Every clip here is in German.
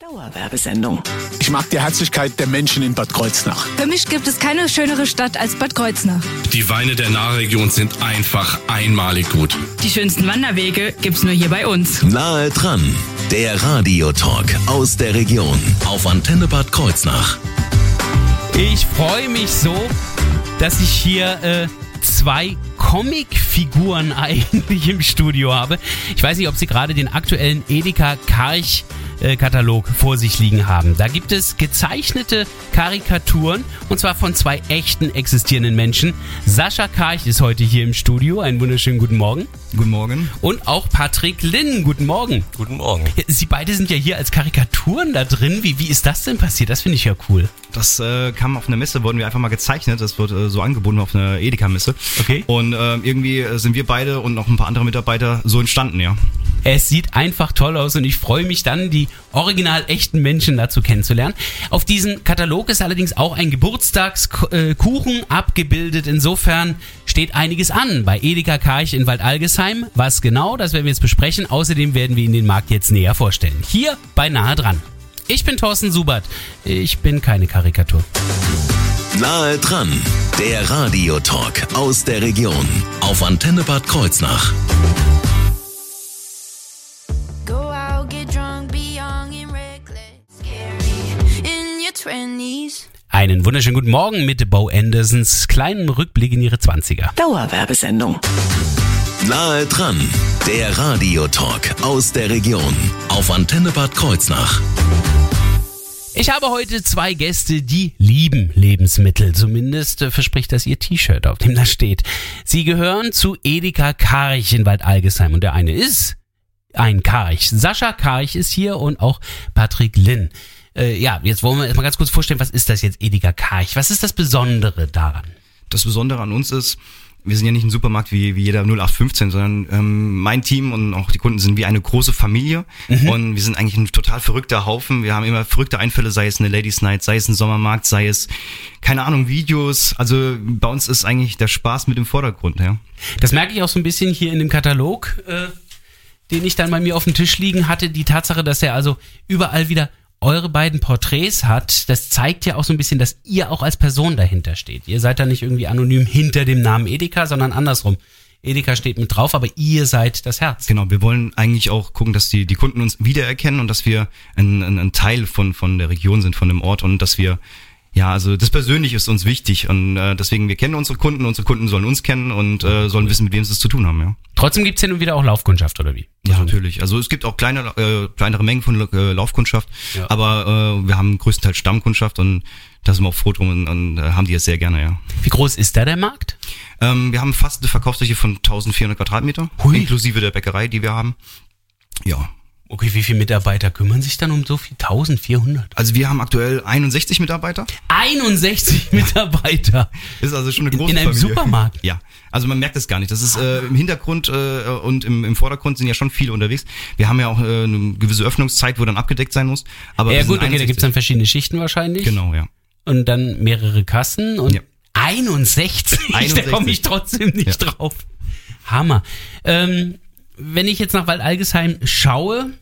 Dauerwerbesendung. Ich mag die Herzlichkeit der Menschen in Bad Kreuznach. Für mich gibt es keine schönere Stadt als Bad Kreuznach. Die Weine der Nahregion sind einfach einmalig gut. Die schönsten Wanderwege gibt's nur hier bei uns. Nahe dran, der Radiotalk aus der Region auf Antenne Bad Kreuznach. Ich freue mich so, dass ich hier äh, zwei Comicfiguren eigentlich im Studio habe. Ich weiß nicht, ob Sie gerade den aktuellen Edeka Karch Katalog vor sich liegen haben. Da gibt es gezeichnete Karikaturen und zwar von zwei echten existierenden Menschen. Sascha Karch ist heute hier im Studio. Einen wunderschönen guten Morgen. Guten Morgen. Und auch Patrick Linn. Guten Morgen. Guten Morgen. Sie beide sind ja hier als Karikaturen da drin. Wie, wie ist das denn passiert? Das finde ich ja cool. Das äh, kam auf einer Messe, wurden wir einfach mal gezeichnet. Das wird äh, so angeboten auf einer Edeka-Messe. Okay. Und äh, irgendwie sind wir beide und noch ein paar andere Mitarbeiter so entstanden, ja. Es sieht einfach toll aus und ich freue mich dann, die original echten Menschen dazu kennenzulernen. Auf diesem Katalog ist allerdings auch ein Geburtstagskuchen abgebildet. Insofern steht einiges an bei Edeka Karch in Waldalgesheim. Was genau, das werden wir jetzt besprechen. Außerdem werden wir Ihnen den Markt jetzt näher vorstellen. Hier bei Nahe dran. Ich bin Thorsten Subert. Ich bin keine Karikatur. Nahe dran, der Radiotalk aus der Region auf Antenne Bad Kreuznach. Einen wunderschönen guten Morgen mit Bo Andersons kleinen Rückblick in ihre 20er. Dauerwerbesendung. Nahe dran, der Radiotalk aus der Region auf Antenne Bad Kreuznach. Ich habe heute zwei Gäste, die lieben Lebensmittel. Zumindest äh, verspricht das ihr T-Shirt, auf dem das steht. Sie gehören zu Edeka Karch in Waldalgesheim und der eine ist ein Karch. Sascha Karch ist hier und auch Patrick Linn. Äh, ja, jetzt wollen wir erstmal ganz kurz vorstellen, was ist das jetzt Edeka Karch? Was ist das Besondere daran? Das Besondere an uns ist, wir sind ja nicht ein Supermarkt wie, wie jeder 0815, sondern ähm, mein Team und auch die Kunden sind wie eine große Familie Mhm. und wir sind eigentlich ein total verrückter Haufen. Wir haben immer verrückte Einfälle, sei es eine Ladies Night, sei es ein Sommermarkt, sei es, keine Ahnung, Videos. Also bei uns ist eigentlich der Spaß mit im Vordergrund, ja. Das merke ich auch so ein bisschen hier in dem Katalog, äh, den ich dann bei mir auf dem Tisch liegen hatte. Die Tatsache, dass er also überall wieder eure beiden Porträts hat, das zeigt ja auch so ein bisschen, dass ihr auch als Person dahinter steht. Ihr seid da nicht irgendwie anonym hinter dem Namen Edeka, sondern andersrum. Edeka steht mit drauf, aber ihr seid das Herz. Genau, wir wollen eigentlich auch gucken, dass die, die Kunden uns wiedererkennen und dass wir ein, ein, ein Teil von, von der Region sind, von dem Ort und dass wir, ja, also das Persönliche ist uns wichtig und äh, deswegen, wir kennen unsere Kunden, unsere Kunden sollen uns kennen und äh, sollen wissen, mit wem sie es zu tun haben, ja. Trotzdem gibt's ja nun wieder auch Laufkundschaft, oder wie? Ja, natürlich. Also es gibt auch kleine, äh, kleinere Mengen von äh, Laufkundschaft, Ja. aber äh, wir haben größtenteils Stammkundschaft und da sind wir auch froh drum und, und äh, haben die jetzt sehr gerne, ja. Wie groß ist da der Markt? Ähm, wir haben fast eine Verkaufsfläche von 1400 Quadratmeter, Hui. inklusive der Bäckerei, die wir haben. Ja, Okay, wie viele Mitarbeiter kümmern sich dann um so viel? 1400? also wir haben aktuell 61 Mitarbeiter. 61 Mitarbeiter. Ist also schon eine In- große in einem Familie. Supermarkt? Ja, also man merkt es gar nicht. Das ist äh, im Hintergrund äh, und im, im Vordergrund sind ja schon viele unterwegs. Wir haben ja auch äh, eine gewisse Öffnungszeit, wo dann abgedeckt sein muss. Aber Ja gut, okay, da 61. gibt's dann verschiedene Schichten wahrscheinlich. Genau, ja. und dann mehrere Kassen und Ja. 61. da 61. komme ich trotzdem nicht Ja. drauf. Hammer. Ähm, wenn ich jetzt nach Waldalgesheim schaue,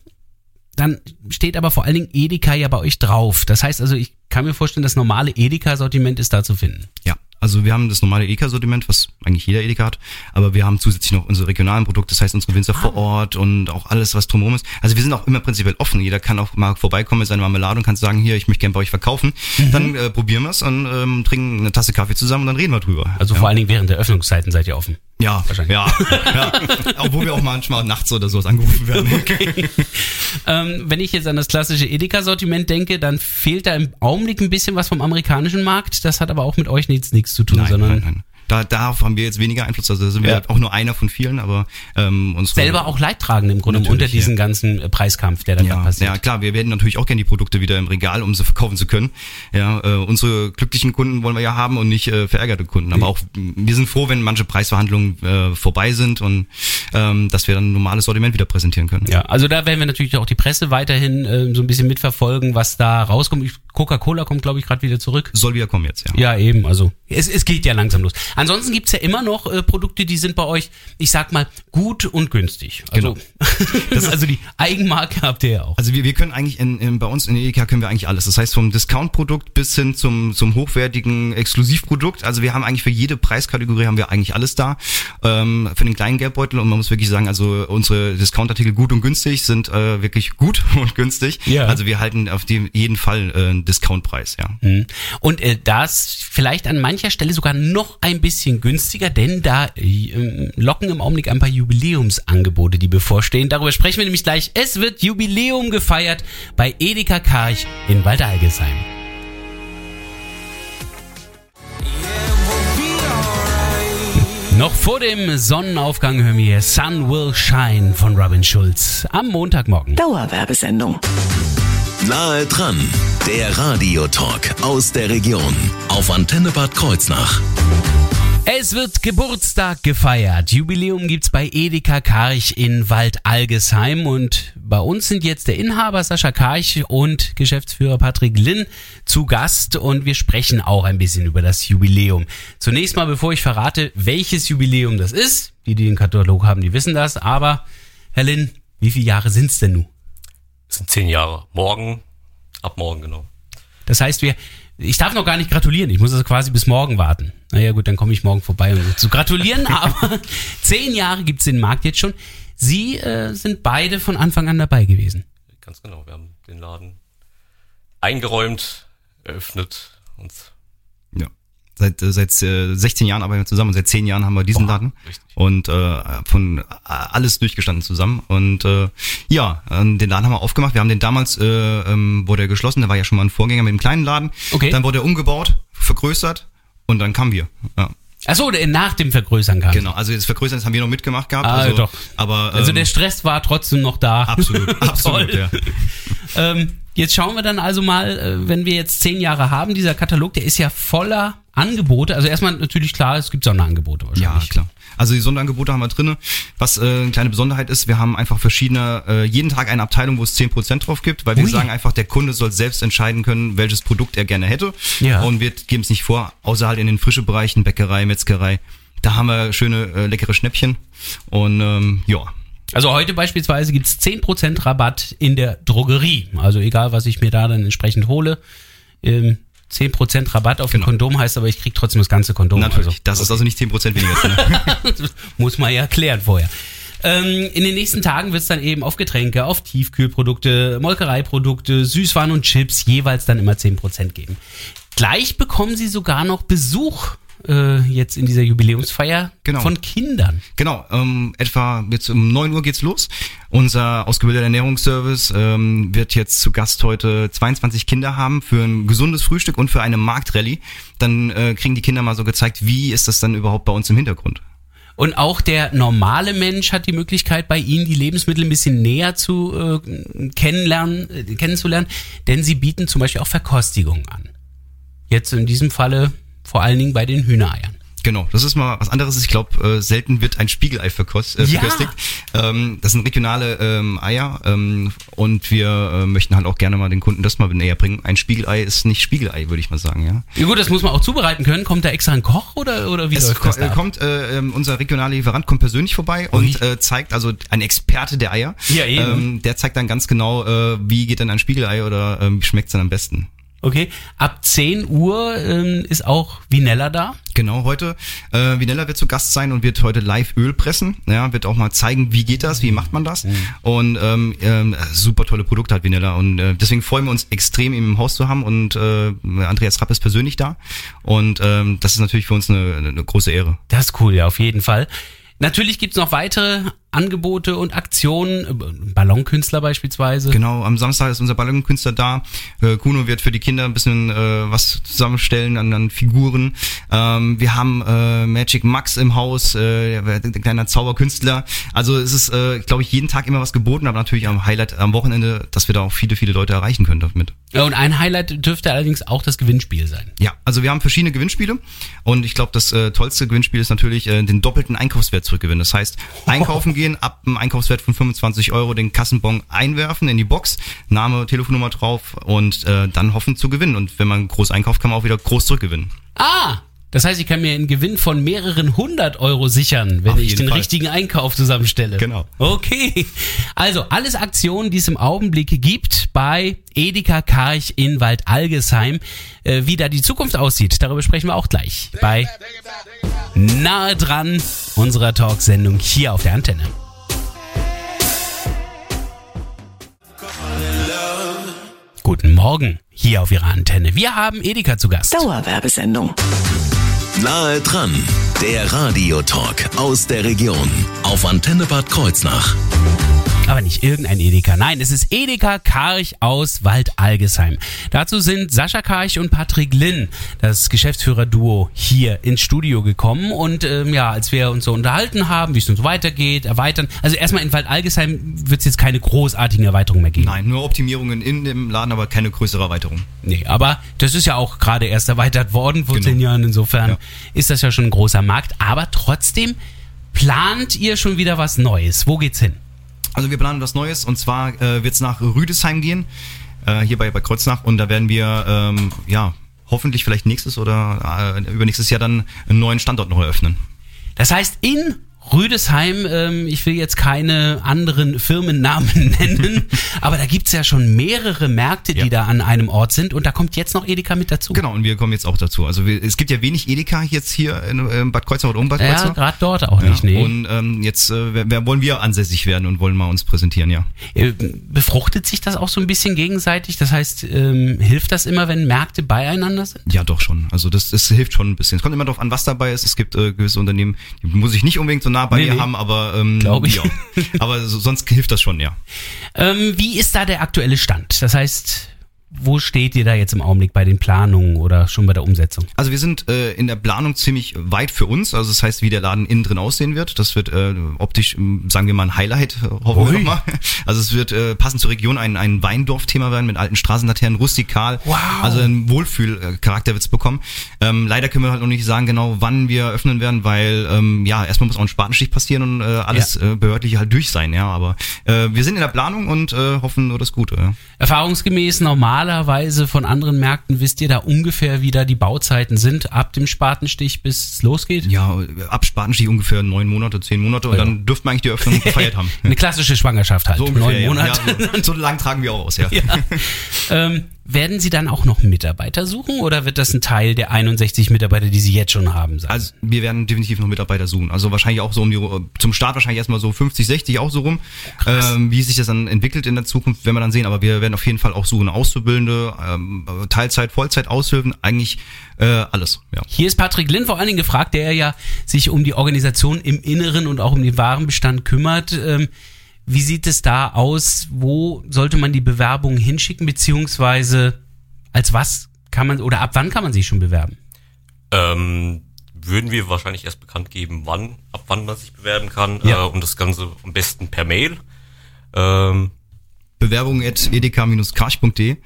dann steht aber vor allen Dingen Edeka ja bei euch drauf. Das heißt also, ich kann mir vorstellen, das normale Edeka-Sortiment ist da zu finden. Ja, also wir haben das normale Edeka-Sortiment, was eigentlich jeder Edeka hat, aber wir haben zusätzlich noch unsere regionalen Produkte, das heißt unsere Winzer Ah. vor Ort und auch alles, was drumherum ist. Also wir sind auch immer prinzipiell offen. Jeder kann auch mal vorbeikommen mit seiner Marmelade und kann sagen, hier, ich möchte gerne bei euch verkaufen. Mhm. Dann äh, probieren wir es und ähm, trinken eine Tasse Kaffee zusammen und dann reden wir drüber. Also ja. vor allen Dingen während der Öffnungszeiten seid ihr offen. Ja, wahrscheinlich. ja, ja. Obwohl wir auch manchmal nachts oder sowas angerufen werden. Ähm, wenn ich jetzt an das klassische Edeka-Sortiment denke, dann fehlt da im Augenblick ein bisschen was vom amerikanischen Markt. Das hat aber auch mit euch nichts, nichts zu tun, Nein, sondern nein, nein. Da, darauf haben wir jetzt weniger Einfluss. Also da sind wir Ja. auch nur einer von vielen, aber ähm, unsere selber auch leidtragend im Grunde unter diesen ja. ganzen äh, Preiskampf, der da Ja, passiert. ja, klar, wir werden natürlich auch gerne die Produkte wieder im Regal, um sie verkaufen zu können. Ja, äh, unsere glücklichen Kunden wollen wir ja haben und nicht äh, verärgerte Kunden. Aber auch wir sind froh, wenn manche Preisverhandlungen äh, vorbei sind und ähm, dass wir dann ein normales Sortiment wieder präsentieren können. Ja, also da werden wir natürlich auch die Presse weiterhin äh, so ein bisschen mitverfolgen, was da rauskommt. Coca-Cola kommt, glaube ich, gerade wieder zurück. Soll wieder kommen jetzt, ja. Ja, eben, also es, es geht ja langsam los. Ansonsten gibt's ja immer noch äh, Produkte, die sind bei euch, ich sag mal, gut und günstig. Also, Genau. das ist also die Eigenmarke habt ihr ja auch. Also wir, wir können eigentlich in, in, bei uns in Edeka können wir eigentlich alles. Das heißt vom Discount-Produkt bis hin zum, zum hochwertigen Exklusivprodukt. Also wir haben eigentlich für jede Preiskategorie haben wir eigentlich alles da. Ähm, für den kleinen Geldbeutel und man muss wirklich sagen, also unsere Discount-Artikel gut und günstig sind äh, wirklich gut und günstig. Ja. Also wir halten auf jeden Fall äh, einen Discountpreis, ja. Mhm. Und äh, das vielleicht an mancher Stelle sogar noch ein bisschen günstiger, denn da äh, locken im Augenblick ein paar Jubiläumsangebote, die bevorstehen. Darüber sprechen wir nämlich gleich. Es wird Jubiläum gefeiert bei Edeka Karch in Waldalgesheim. Noch vor dem Sonnenaufgang hören wir Sun Will Shine von Robin Schulz am Montagmorgen. Dauerwerbesendung. Nahe dran, der Radiotalk aus der Region auf Antenne Bad Kreuznach. Es wird Geburtstag gefeiert. Jubiläum gibt's bei Edeka Karch in Waldalgesheim und bei uns sind jetzt der Inhaber Sascha Karch und Geschäftsführer Patrick Linn zu Gast und wir sprechen auch ein bisschen über das Jubiläum. Zunächst mal, bevor ich verrate, welches Jubiläum das ist, die, die den Katalog haben, die wissen das, aber Herr Linn, wie viele Jahre sind's denn nun? Das sind zehn Jahre. Morgen, ab morgen, genau. Das heißt, wir, ich darf noch gar nicht gratulieren. Ich muss also quasi bis morgen warten. Naja, gut, dann komme ich morgen vorbei, um zu gratulieren. aber zehn Jahre gibt's den Markt jetzt schon. Sie äh, sind beide von Anfang an dabei gewesen. Ganz genau. Wir haben den Laden eingeräumt, eröffnet und. Seit, äh, seit äh, 16 Jahren arbeiten wir zusammen und seit 10 Jahren haben wir diesen Boah, Laden richtig. und äh, von äh, alles durchgestanden zusammen und äh, ja, äh, den Laden haben wir aufgemacht. Wir haben den damals, äh, ähm, wurde er geschlossen, der war ja schon mal ein Vorgänger mit dem kleinen Laden. Okay. Dann wurde er umgebaut, vergrößert und dann kamen wir. Ja. Achso, nach dem Vergrößern kam. Genau, also das Vergrößern das haben wir noch mitgemacht gehabt. Ah, also, doch. Aber ähm, Also der Stress war trotzdem noch da. absolut, absolut, ja. Ähm, jetzt schauen wir dann also mal, äh, wenn wir jetzt zehn Jahre haben, dieser Katalog, der ist ja voller Angebote. Also erstmal natürlich klar, es gibt Sonderangebote Ja, wahrscheinlich. klar. Also die Sonderangebote haben wir drinne. Was äh, eine kleine Besonderheit ist, wir haben einfach verschiedene, äh, jeden Tag eine Abteilung, wo es 10% drauf gibt, weil wir Ui. sagen einfach, der Kunde soll selbst entscheiden können, welches Produkt er gerne hätte. Ja. Und wir geben es nicht vor, außer halt in den frischen Bereichen, Bäckerei, Metzgerei. Da haben wir schöne, äh, leckere Schnäppchen. Und ähm, ja, Also heute beispielsweise gibt's 10% Rabatt in der Drogerie. Also egal, was ich mir da dann entsprechend hole. Ähm, 10% Rabatt auf Genau. ein Kondom heißt aber, ich krieg trotzdem das ganze Kondom. natürlich. Also, das ist also nicht 10% weniger. Das muss man ja klären vorher. Ähm, in den nächsten Tagen wird's dann eben auf Getränke, auf Tiefkühlprodukte, Molkereiprodukte, Süßwaren und Chips jeweils dann immer 10% geben. Gleich bekommen sie sogar noch Besuch äh, jetzt in dieser Jubiläumsfeier Genau. von Kindern. Genau, ähm, etwa jetzt um 9 Uhr geht's los. Unser ausgebildeter Ernährungsservice ähm, wird jetzt zu Gast heute 22 Kinder haben für ein gesundes Frühstück und für eine Marktrallye. Dann äh, kriegen die Kinder mal so gezeigt, wie ist das dann überhaupt bei uns im Hintergrund. Und auch der normale Mensch hat die Möglichkeit, bei Ihnen die Lebensmittel ein bisschen näher zu äh, kennenlernen, äh, kennenzulernen, denn Sie bieten zum Beispiel auch Verkostigungen an. Jetzt in diesem Falle vor allen Dingen bei den Hühnereiern. Genau, das ist mal was anderes. Ich glaube, äh, selten wird ein Spiegelei verkost, äh, Ja. verköstigt. Ähm, das sind regionale ähm, Eier ähm, und wir äh, möchten halt auch gerne mal den Kunden das mal näher bringen. Ein Spiegelei ist nicht Spiegelei, würde ich mal sagen, ja. Ja gut, das muss man auch zubereiten können. Kommt da extra ein Koch oder, oder wie Es läuft das da kommt, äh, ähm, unser regionaler Lieferant kommt persönlich vorbei und äh, zeigt, also ein Experte der Eier, Ja, eben. Ähm, der zeigt dann ganz genau, äh, wie geht denn ein Spiegelei oder ähm, wie schmeckt's dann am besten. Okay, ab 10 Uhr ähm, ist auch Vinella da. Genau, heute, äh, Vinella wird zu Gast sein und wird heute live Öl pressen, ja, wird auch mal zeigen, wie geht das, wie macht man das und ähm, ähm, super tolle Produkte hat Vinella und äh, deswegen freuen wir uns extrem, ihn im Haus zu haben und äh, Andreas Rapp ist persönlich da und ähm, das ist natürlich für uns eine, eine große Ehre. Das ist cool, ja, auf jeden Fall. Natürlich gibt's noch weitere Angebote und Aktionen, äh, Ballonkünstler beispielsweise. Genau, am Samstag ist unser Ballonkünstler da. Äh, Kuno wird für die Kinder ein bisschen äh, was zusammenstellen an, an Figuren. Ähm, wir haben äh, Magic Max im Haus, äh, ein kleiner Zauberkünstler. Also es ist, äh, glaube ich, jeden Tag immer was geboten, aber natürlich am Highlight am Wochenende, dass wir da auch viele, viele Leute erreichen können damit. Ja, Und ein Highlight dürfte allerdings auch das Gewinnspiel sein. Ja, also wir haben verschiedene Gewinnspiele und ich glaube, das äh, tollste Gewinnspiel ist natürlich äh, den doppelten Einkaufswert zurückgewinnen. Das heißt, einkaufen gehen hingehen, ab einem Einkaufswert von 25 Euro den Kassenbon einwerfen in die Box, Name, Telefonnummer drauf und äh, dann hoffen zu gewinnen. Und wenn man groß einkauft, kann man auch wieder groß zurückgewinnen. Ah, das heißt, ich kann mir einen Gewinn von mehreren hundert Euro sichern, wenn Auf ich den Fall. richtigen Einkauf zusammenstelle. Genau. Okay. Also, alles Aktionen, die es im Augenblick gibt bei Edeka Karch in Waldalgesheim. Äh, wie da die Zukunft aussieht, darüber sprechen wir auch gleich bei Nahe dran unserer Talksendung hier auf der Antenne. Guten Morgen hier auf Ihrer Antenne. Wir haben Edeka zu Gast. Dauerwerbesendung. Nahe dran, der Radiotalk aus der Region auf Antenne Bad Kreuznach. Aber nicht irgendein Edeka. Nein, es ist Edeka Karch aus Waldalgesheim. Dazu sind Sascha Karch und Patrick Linn, das Geschäftsführer-Duo, hier ins Studio gekommen. Und ähm, ja, als wir uns so unterhalten haben, wie es nun so weitergeht, erweitern. Also erstmal in Waldalgesheim wird es jetzt keine großartigen Erweiterungen mehr geben. Nein, nur Optimierungen in dem Laden, aber keine größere Erweiterung. Nee, aber das ist ja auch gerade erst erweitert worden vor Genau. zehn Jahren. Insofern Ja. ist das ja schon ein großer Markt. Aber trotzdem plant ihr schon wieder was Neues. Wo geht's hin? Also wir planen was Neues und zwar äh, wird es nach Rüdesheim gehen, äh, hier bei, bei Kreuznach und da werden wir ähm, ja hoffentlich vielleicht nächstes oder äh, übernächstes Jahr dann einen neuen Standort noch eröffnen. Das heißt, in Rüdesheim, ähm, ich will jetzt keine anderen Firmennamen nennen, aber da gibt's ja schon mehrere Märkte, die Ja. da an einem Ort sind und da kommt jetzt noch Edeka mit dazu. Genau, und wir kommen jetzt auch dazu. Also wir, es gibt ja wenig Edeka jetzt hier in, äh, Bad Kreuznach oder um Bad Ja, Kreuznach. gerade dort auch nicht, nee. Und ähm, jetzt äh, wollen wir ansässig werden und wollen mal uns präsentieren, ja. Äh, Befruchtet sich das auch so ein bisschen gegenseitig? Das heißt, ähm, hilft das immer, wenn Märkte beieinander sind? Ja, doch schon. Also das, das hilft schon ein bisschen. Es kommt immer darauf an, was dabei ist. Es gibt äh, gewisse Unternehmen, die muss ich nicht unbedingt so nah bei Nee, mir nee. haben, aber ähm, ich. Ja. Aber so, sonst hilft das schon, ja. Ähm, wie ist da der aktuelle Stand? Das heißt, wo steht ihr da jetzt im Augenblick bei den Planungen oder schon bei der Umsetzung? Also wir sind äh, in der Planung ziemlich weit für uns. Also das heißt, wie der Laden innen drin aussehen wird. Das wird äh, optisch, sagen wir mal, ein Highlight, äh, hoffen wir mal. Also es wird äh, passend zur Region ein, ein Weindorf-Thema werden mit alten Straßenlaternen, rustikal. Wow. Also ein Wohlfühl-Charakter wird's bekommen. Ähm, leider können wir halt noch nicht sagen genau, wann wir öffnen werden, weil ähm, ja, erstmal muss auch ein Spatenstich passieren und äh, alles äh, behördliche halt durch sein. Ja, aber äh, wir sind in der Planung und äh, hoffen nur das Gute. Ja. Erfahrungsgemäß normalerweise von anderen Märkten wisst ihr da ungefähr, wie da die Bauzeiten sind, ab dem Spatenstich bis es losgeht? Ja, ab Spatenstich ungefähr neun Monate, zehn Monate und Ja. dann dürften wir eigentlich die Öffnung gefeiert haben. Eine klassische Schwangerschaft halt. So ungefähr, Neun. Monate. Ja, so, so lang tragen wir auch aus, ja. Ja. ähm, werden Sie dann auch noch Mitarbeiter suchen oder wird das ein Teil der 61 Mitarbeiter, die Sie jetzt schon haben? sein? Also wir werden definitiv noch Mitarbeiter suchen. Also wahrscheinlich auch so um die zum Start wahrscheinlich erstmal so 50, 60 auch so rum. Ähm, wie sich das dann entwickelt in der Zukunft, werden wir dann sehen. Aber wir werden auf jeden Fall auch suchen Auszubildende, ähm, Teilzeit, Vollzeit, Aushilfen, eigentlich äh, alles. Ja. Hier ist Patrick Linn vor allen Dingen gefragt, der ja sich um die Organisation im Inneren und auch um den Warenbestand kümmert. Ähm, wie sieht es da aus? Wo sollte man die Bewerbungen hinschicken, beziehungsweise als was kann man oder ab wann kann man sich schon bewerben? Ähm, würden wir wahrscheinlich erst bekannt geben, wann, ab wann man sich bewerben kann. Ja. Äh, und das Ganze am besten per Mail. Ähm, Bewerbung at edeka-karch.de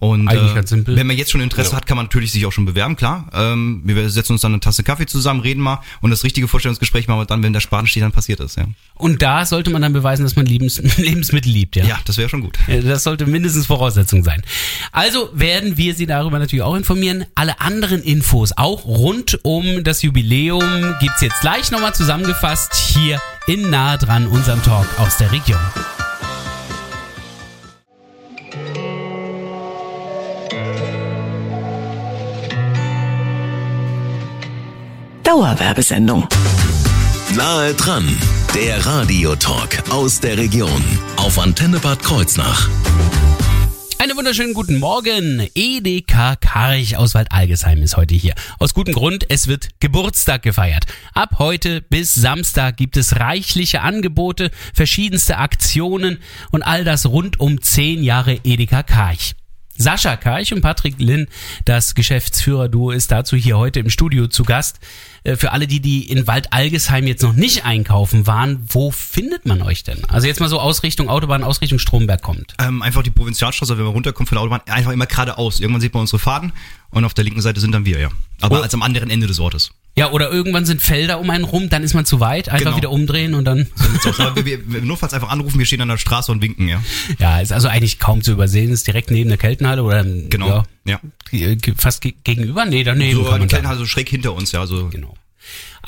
und Eigentlich äh, ganz simpel. wenn man jetzt schon Interesse Ja. hat, kann man natürlich sich auch schon bewerben, klar. Ähm, wir setzen uns dann eine Tasse Kaffee zusammen, reden mal und das richtige Vorstellungsgespräch machen wir dann, wenn der Spatenstich dann passiert ist. Ja, Und da sollte man dann beweisen, dass man Lebens Lebensmittel liebt, ja? ja das wäre schon gut. Das sollte mindestens Voraussetzung sein. Also werden wir Sie darüber natürlich auch informieren. Alle anderen Infos, auch rund um das Jubiläum, gibt's jetzt gleich nochmal zusammengefasst hier in Nahe dran, unserem Talk aus der Region. Dauerwerbesendung. Nahe dran, der Radiotalk aus der Region auf Antenne Bad Kreuznach. Einen wunderschönen guten Morgen. EDK Karch aus Waldalgesheim ist heute hier. Aus gutem Grund, es wird Geburtstag gefeiert. Ab heute bis Samstag gibt es reichliche Angebote, verschiedenste Aktionen und all das rund um 10 Jahre EDK Karch. Sascha Karch und Patrick Linn, das Geschäftsführer-Duo, ist dazu hier heute im Studio zu Gast. Äh, Für alle, die, die in Waldalgesheim jetzt noch nicht einkaufen waren, wo findet man euch denn? Also jetzt mal so aus Richtung Autobahn, aus Richtung Stromberg kommt. Ähm, einfach die Provinzialstraße, wenn man runterkommt von der Autobahn, einfach immer geradeaus. Irgendwann sieht man unsere Faden und auf der linken Seite sind dann wir, ja. Aber Oh. als am anderen Ende des Ortes. Ja, oder irgendwann sind Felder um einen rum, dann ist man zu weit, einfach Genau. wieder umdrehen und dann. Wir, wir, notfalls einfach anrufen, wir stehen an der Straße und winken, ja. Ja, ist also eigentlich kaum zu übersehen, ist direkt neben der Keltenhalle oder Genau. ja, Ja. fast ge- gegenüber? Nee, daneben So, kann die man halt so schräg hinter uns, ja. So. Genau.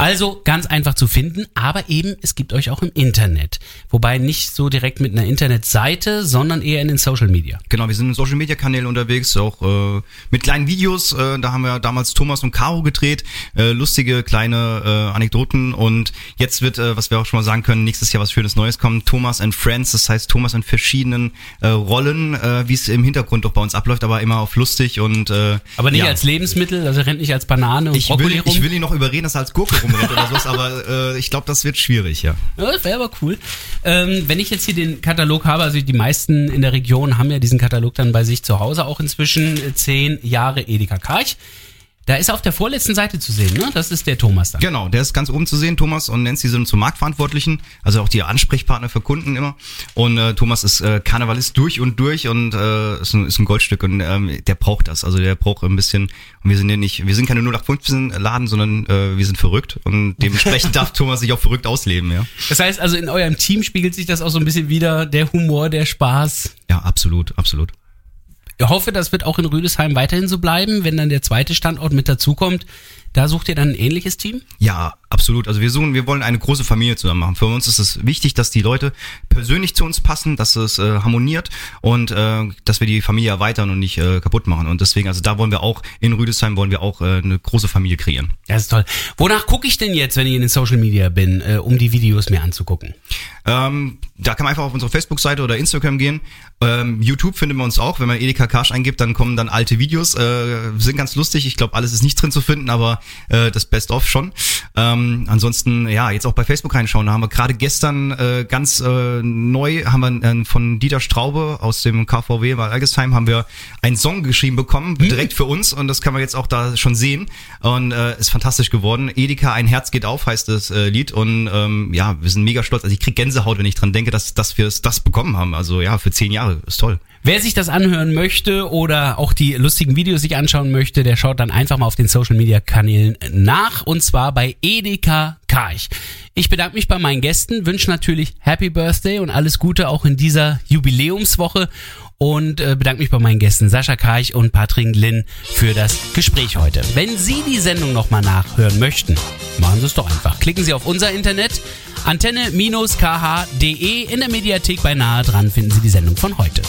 Also ganz einfach zu finden, aber eben es gibt euch auch im Internet. Wobei nicht so direkt mit einer Internetseite, sondern eher in den Social Media. Genau, wir sind in Social Media Kanälen unterwegs, auch äh, mit kleinen Videos. Äh, da haben wir damals Thomas und Caro gedreht, äh, lustige kleine äh, Anekdoten. Und jetzt wird, äh, was wir auch schon mal sagen können, nächstes Jahr was Schönes Neues kommen. Thomas and Friends, das heißt Thomas in verschiedenen äh, Rollen, äh, wie es im Hintergrund doch bei uns abläuft, aber immer auf lustig und äh, Aber nicht ja. als Lebensmittel, also rennt nicht als Banane und ich Brokkoli will, rum. ich will ihn noch überreden, dass er als Gurke rumrennt oder sowas, aber äh, ich glaube, das wird schwierig, ja. Ja, das wäre aber cool. Ähm, wenn ich jetzt hier den Katalog habe, also die meisten in der Region haben ja diesen Katalog dann bei sich zu Hause, auch inzwischen zehn Jahre Edeka Karch. Da ist auf der vorletzten Seite zu sehen, ne? Das ist der Thomas dann. Genau, der ist ganz oben zu sehen. Thomas und Nancy sind zum Marktverantwortlichen, also auch die Ansprechpartner für Kunden immer. Und äh, Thomas ist äh, Karnevalist durch und durch und äh, ist, ein, ist ein Goldstück und ähm, der braucht das. Also der braucht ein bisschen. Und wir sind ja nicht, wir sind keine 0815 Laden, sondern äh, wir sind verrückt und dementsprechend darf Thomas sich auch verrückt ausleben, ja. Das heißt also, in eurem Team spiegelt sich das auch so ein bisschen wieder, der Humor, der Spaß. Ja, absolut, absolut. Ich hoffe, das wird auch in Rüdesheim weiterhin so bleiben, wenn dann der zweite Standort mit dazukommt. Da sucht ihr dann ein ähnliches Team? Ja, absolut. Also wir suchen, wir wollen eine große Familie zusammen machen. Für uns ist es wichtig, dass die Leute persönlich zu uns passen, dass es äh, harmoniert und äh, dass wir die Familie erweitern und nicht äh, kaputt machen. Und deswegen, also da wollen wir auch in Rüdesheim wollen wir auch äh, eine große Familie kreieren. Das ist toll. Wonach gucke ich denn jetzt, wenn ich in den Social Media bin, äh, um die Videos mir anzugucken? Ähm, da kann man einfach auf unsere Facebook-Seite oder Instagram gehen. Ähm, YouTube finden wir uns auch. Wenn man Edeka Karsch eingibt, dann kommen dann alte Videos. Äh, sind ganz lustig. Ich glaube, alles ist nicht drin zu finden, aber äh, das Best-of schon. Ähm, ansonsten, ja, jetzt auch bei Facebook reinschauen. Da haben wir gerade gestern äh, ganz äh, neu, haben wir äh, von Dieter Straube aus dem KVW bei Algesheim, haben wir einen Song geschrieben bekommen, direkt für uns. Und das kann man jetzt auch da schon sehen. Und äh, ist fantastisch geworden. Edeka, ein Herz geht auf, heißt das äh, Lied. Und ähm, ja, wir sind mega stolz. Also ich krieg Gänsehaut, wenn ich dran denke, dass, dass wir das bekommen haben. Also ja, für zehn Jahre. Ist toll. Wer sich das anhören möchte oder auch die lustigen Videos sich anschauen möchte, der schaut dann einfach mal auf den Social Media Kanälen nach und zwar bei Edeka Karch. Ich bedanke mich bei meinen Gästen, wünsche natürlich Happy Birthday und alles Gute auch in dieser Jubiläumswoche und äh, bedanke mich bei meinen Gästen Sascha Karch und Patrick Lin für das Gespräch heute. Wenn Sie die Sendung nochmal nachhören möchten, machen Sie es doch einfach. Klicken Sie auf unser Internet antenne-kh.de in der Mediathek bei nahe dran finden Sie die Sendung von heute.